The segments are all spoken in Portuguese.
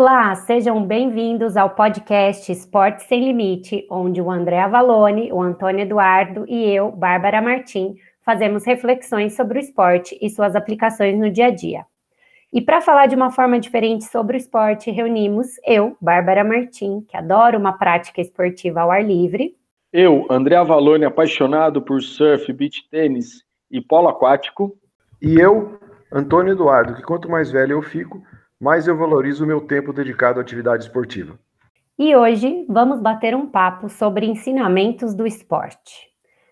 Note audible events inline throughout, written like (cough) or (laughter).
Olá, sejam bem-vindos ao podcast Esporte Sem Limite, onde o André Avalone, o Antônio Eduardo e eu, Bárbara Martim, fazemos reflexões sobre o esporte e suas aplicações no dia a dia. E para falar de uma forma diferente sobre o esporte, reunimos eu, Bárbara Martim, que adoro uma prática esportiva ao ar livre. Eu, André Avalone, apaixonado por surf, beach tênis e polo aquático. E eu, Antônio Eduardo, que quanto mais velho eu fico, mais eu valorizo o meu tempo dedicado à atividade esportiva. E hoje vamos bater um papo sobre ensinamentos do esporte.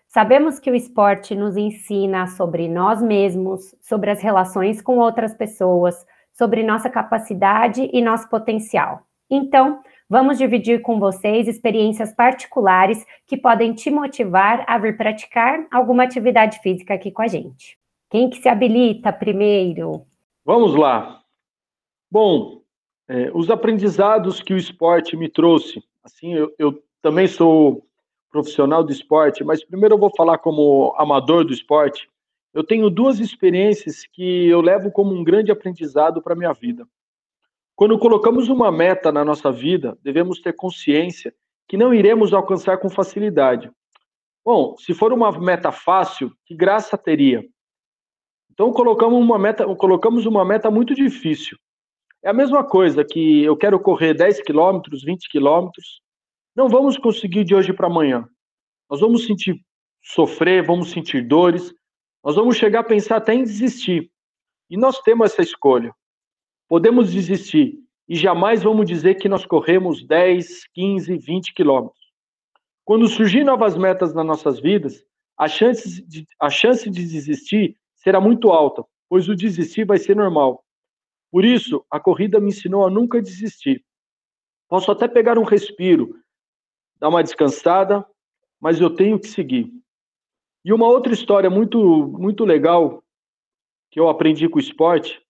Sabemos que o esporte nos ensina sobre nós mesmos, sobre as relações com outras pessoas, sobre nossa capacidade e nosso potencial. Então, vamos dividir com vocês experiências particulares que podem te motivar a vir praticar alguma atividade física aqui com a gente. Quem que se habilita primeiro? Vamos lá. Bom, é, os aprendizados que o esporte me trouxe, assim, eu, eu também sou profissional do esporte, mas primeiro eu vou falar como amador do esporte. Eu tenho duas experiências que eu levo como um grande aprendizado para minha vida. Quando colocamos uma meta na nossa vida, devemos ter consciência que não iremos alcançar com facilidade. Bom, se for uma meta fácil, que graça teria? Então colocamos uma meta, colocamos uma meta muito difícil. É a mesma coisa que eu quero correr 10 quilômetros, 20 quilômetros. Não vamos conseguir de hoje para amanhã. Nós vamos sentir sofrer, vamos sentir dores, nós vamos chegar a pensar até em desistir. E nós temos essa escolha. Podemos desistir e jamais vamos dizer que nós corremos 10, 15, 20 quilômetros. Quando surgir novas metas nas nossas vidas, a chance, de, a chance de desistir será muito alta, pois o desistir vai ser normal. Por isso, a corrida me ensinou a nunca desistir. Posso até pegar um respiro, dar uma descansada, mas eu tenho que seguir. E uma outra história muito, muito legal que eu aprendi com o esporte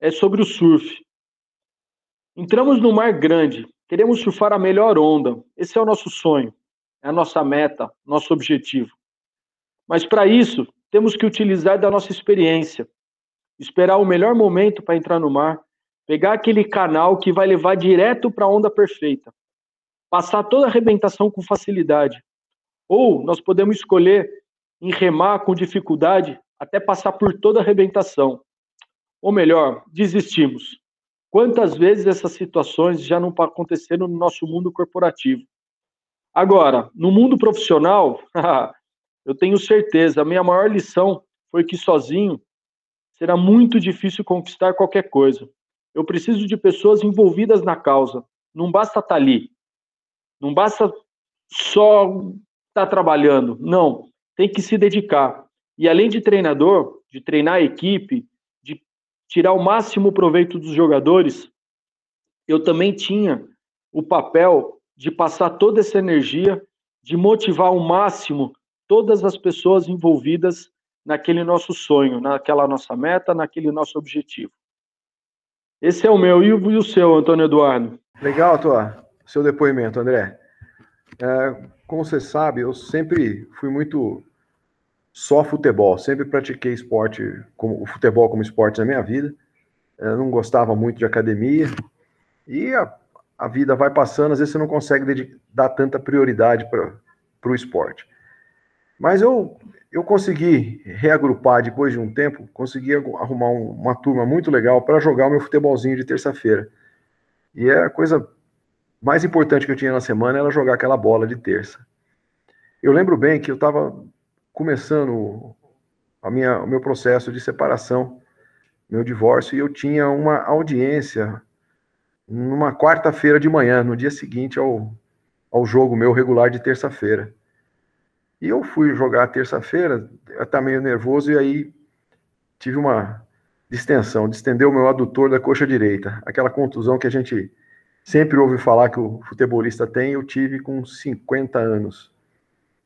é sobre o surf. Entramos no mar grande, queremos surfar a melhor onda. Esse é o nosso sonho, é a nossa meta, nosso objetivo. Mas para isso, temos que utilizar da nossa experiência, esperar o melhor momento para entrar no mar, pegar aquele canal que vai levar direto para a onda perfeita, passar toda a arrebentação com facilidade. Ou nós podemos escolher em remar com dificuldade até passar por toda a arrebentação. Ou melhor, desistimos. Quantas vezes essas situações já não aconteceram no nosso mundo corporativo? Agora, no mundo profissional, (laughs) eu tenho certeza, a minha maior lição foi que sozinho será muito difícil conquistar qualquer coisa. Eu preciso de pessoas envolvidas na causa. Não basta estar ali. Não basta só estar trabalhando. Não. Tem que se dedicar. E além de treinador, de treinar a equipe, de tirar o máximo proveito dos jogadores, eu também tinha o papel de passar toda essa energia, de motivar ao máximo todas as pessoas envolvidas naquele nosso sonho, naquela nossa meta, naquele nosso objetivo. Esse é o meu e o seu, Antônio Eduardo. Legal, tua, seu depoimento, André. É, como você sabe, eu sempre fui muito só futebol, sempre pratiquei esporte, como, futebol como esporte na minha vida. Eu não gostava muito de academia e a, a vida vai passando, às vezes você não consegue dar tanta prioridade para o esporte. Mas eu, eu consegui reagrupar depois de um tempo, consegui arrumar um, uma turma muito legal para jogar o meu futebolzinho de terça-feira. E é a coisa mais importante que eu tinha na semana era jogar aquela bola de terça. Eu lembro bem que eu estava começando a minha, o meu processo de separação, meu divórcio, e eu tinha uma audiência numa quarta-feira de manhã, no dia seguinte ao, ao jogo meu regular de terça-feira. E eu fui jogar terça-feira, tá meio nervoso, e aí tive uma distensão, distendeu o meu adutor da coxa direita. Aquela contusão que a gente sempre ouve falar que o futebolista tem, eu tive com 50 anos.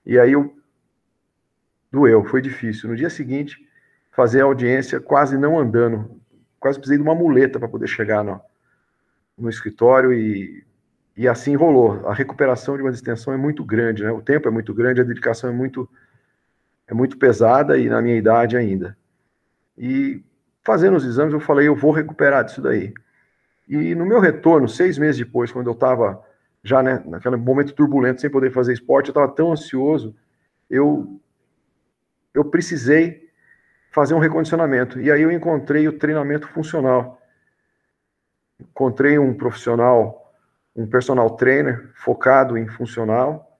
E aí eu doeu, foi difícil. No dia seguinte, fazer a audiência quase não andando, quase precisei de uma muleta para poder chegar no, no escritório e e assim rolou. A recuperação de uma distensão é muito grande, né? O tempo é muito grande, a dedicação é muito é muito pesada e na minha idade ainda. E fazendo os exames eu falei, eu vou recuperar disso daí. E no meu retorno, seis meses depois, quando eu estava já né, naquele momento turbulento, sem poder fazer esporte, eu estava tão ansioso, eu, eu precisei fazer um recondicionamento. E aí eu encontrei o treinamento funcional. Encontrei um profissional, um personal trainer focado em funcional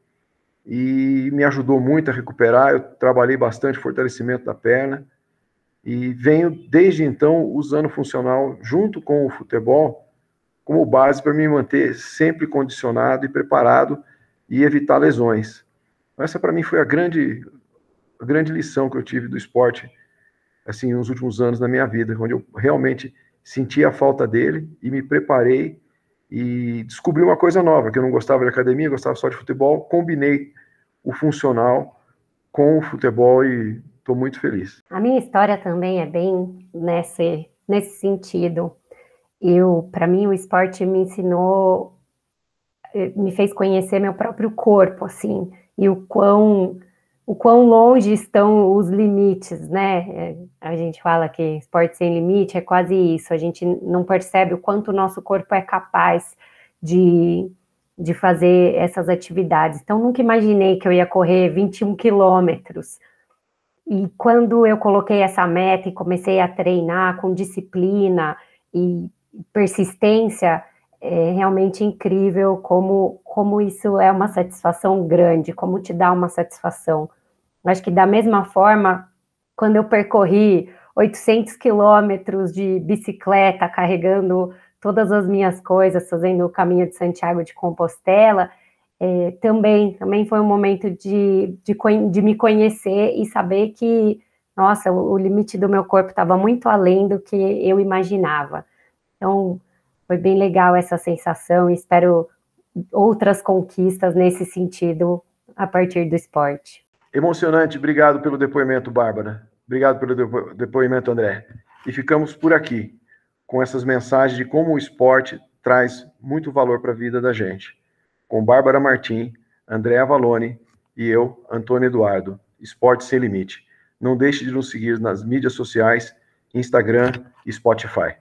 e me ajudou muito a recuperar. Eu trabalhei bastante fortalecimento da perna e venho desde então usando funcional junto com o futebol como base para me manter sempre condicionado e preparado e evitar lesões. Essa para mim foi a grande a grande lição que eu tive do esporte assim nos últimos anos da minha vida, onde eu realmente senti a falta dele e me preparei e descobri uma coisa nova, que eu não gostava de academia, gostava só de futebol, combinei o funcional com o futebol e estou muito feliz. A minha história também é bem nesse, nesse sentido. Eu, para mim, o esporte me ensinou, eh, me fez conhecer meu próprio corpo, assim, e o quão, o quão longe estão os limites, né? É, a gente fala que esporte sem limite é quase isso. A gente não percebe o quanto o nosso corpo é capaz de, de fazer essas atividades. Então, nunca imaginei que eu ia correr 21 quilômetros e quando eu coloquei essa meta e comecei a treinar com disciplina e persistência, é realmente incrível como, como isso é uma satisfação grande, como te dá uma satisfação. Acho que da mesma forma, quando eu percorri 800 quilômetros de bicicleta, carregando todas as minhas coisas, fazendo o caminho de Santiago de Compostela, é, também, também foi um momento de, de, de, me conhecer e saber que, nossa, o, o limite do meu corpo estava muito além do que eu imaginava. Então, foi bem legal essa sensação e espero outras conquistas nesse sentido a partir do esporte. Emocionante, obrigado pelo depoimento, Bárbara. Obrigado pelo depoimento, André. E ficamos por aqui com essas mensagens de como o esporte traz muito valor para a vida da gente com Bárbara Martim, André Avalone e eu, Antônio Eduardo, Esporte Sem Limite. Não deixe de nos seguir nas mídias sociais, Instagram e Spotify.